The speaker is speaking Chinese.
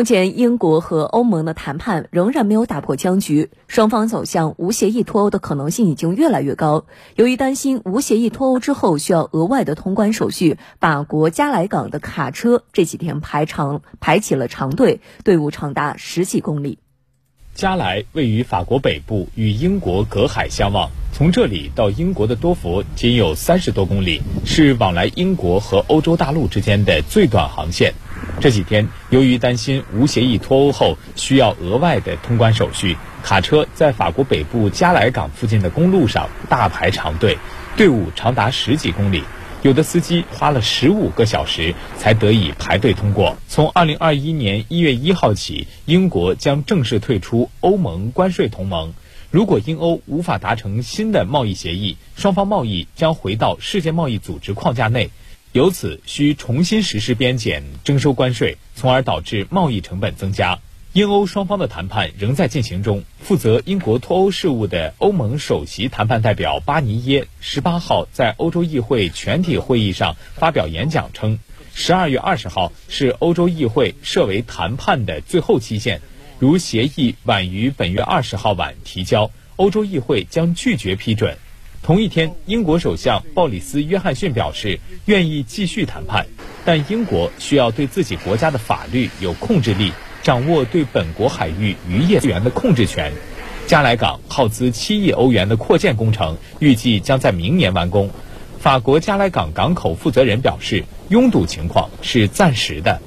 目前，英国和欧盟的谈判仍然没有打破僵局，双方走向无协议脱欧的可能性已经越来越高。由于担心无协议脱欧之后需要额外的通关手续，法国加莱港的卡车这几天排长排起了长队，队伍长达十几公里。加莱位于法国北部，与英国隔海相望，从这里到英国的多佛仅有三十多公里，是往来英国和欧洲大陆之间的最短航线。这几天，由于担心无协议脱欧后需要额外的通关手续，卡车在法国北部加莱港附近的公路上大排长队，队伍长达十几公里，有的司机花了十五个小时才得以排队通过。从二零二一年一月一号起，英国将正式退出欧盟关税同盟。如果英欧无法达成新的贸易协议，双方贸易将回到世界贸易组织框架内。由此需重新实施边检、征收关税，从而导致贸易成本增加。英欧双方的谈判仍在进行中。负责英国脱欧事务的欧盟首席谈判代表巴尼耶十八号在欧洲议会全体会议上发表演讲称，十二月二十号是欧洲议会设为谈判的最后期限。如协议晚于本月二十号晚提交，欧洲议会将拒绝批准。同一天，英国首相鲍里斯·约翰逊表示愿意继续谈判，但英国需要对自己国家的法律有控制力，掌握对本国海域渔业资源的控制权。加莱港耗资七亿欧元的扩建工程预计将在明年完工。法国加莱港港口负责人表示，拥堵情况是暂时的。